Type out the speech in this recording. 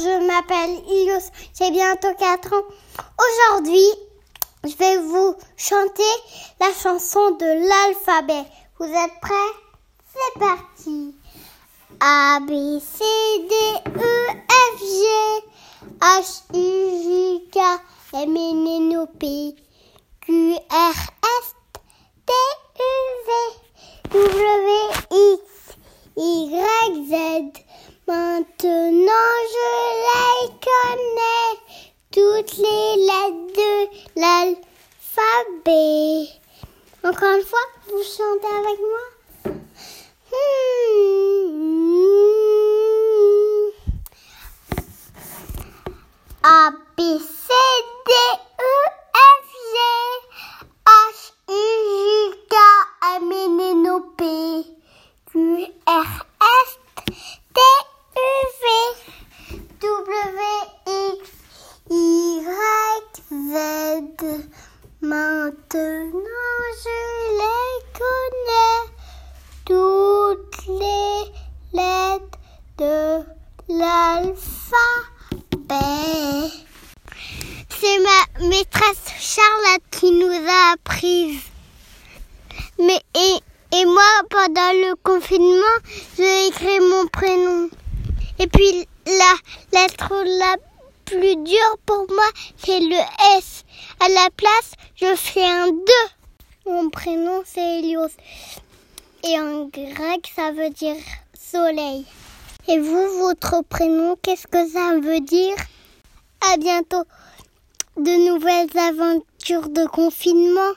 je m'appelle Ilios, j'ai bientôt 4 ans. Aujourd'hui, je vais vous chanter la chanson de l'alphabet. Vous êtes prêts? C'est parti. A, B, C, D, E, F, G, H, I, J, K, M, N, O, P, Q, R, S, T, U, V, W, X, Y, Z. Maintenant je les connais, toutes les lettres de l'alphabet. Encore une fois, vous chantez avec moi? Hmm. A, C, D, E, F, G, H, I, J, K, M, N, O, P, Q, R, S, T, U, V, W, X, Y, Maintenant je les connais, toutes les lettres de l'alphabet. C'est ma maîtresse Charlotte qui nous a apprises. Mais et, et moi, pendant le confinement, j'ai écrit mon prénom. Et puis la lettre la plus dure pour moi, c'est le S. À la place, je fais un 2. Mon prénom, c'est Elios. Et en grec, ça veut dire soleil. Et vous, votre prénom, qu'est-ce que ça veut dire? À bientôt. De nouvelles aventures de confinement.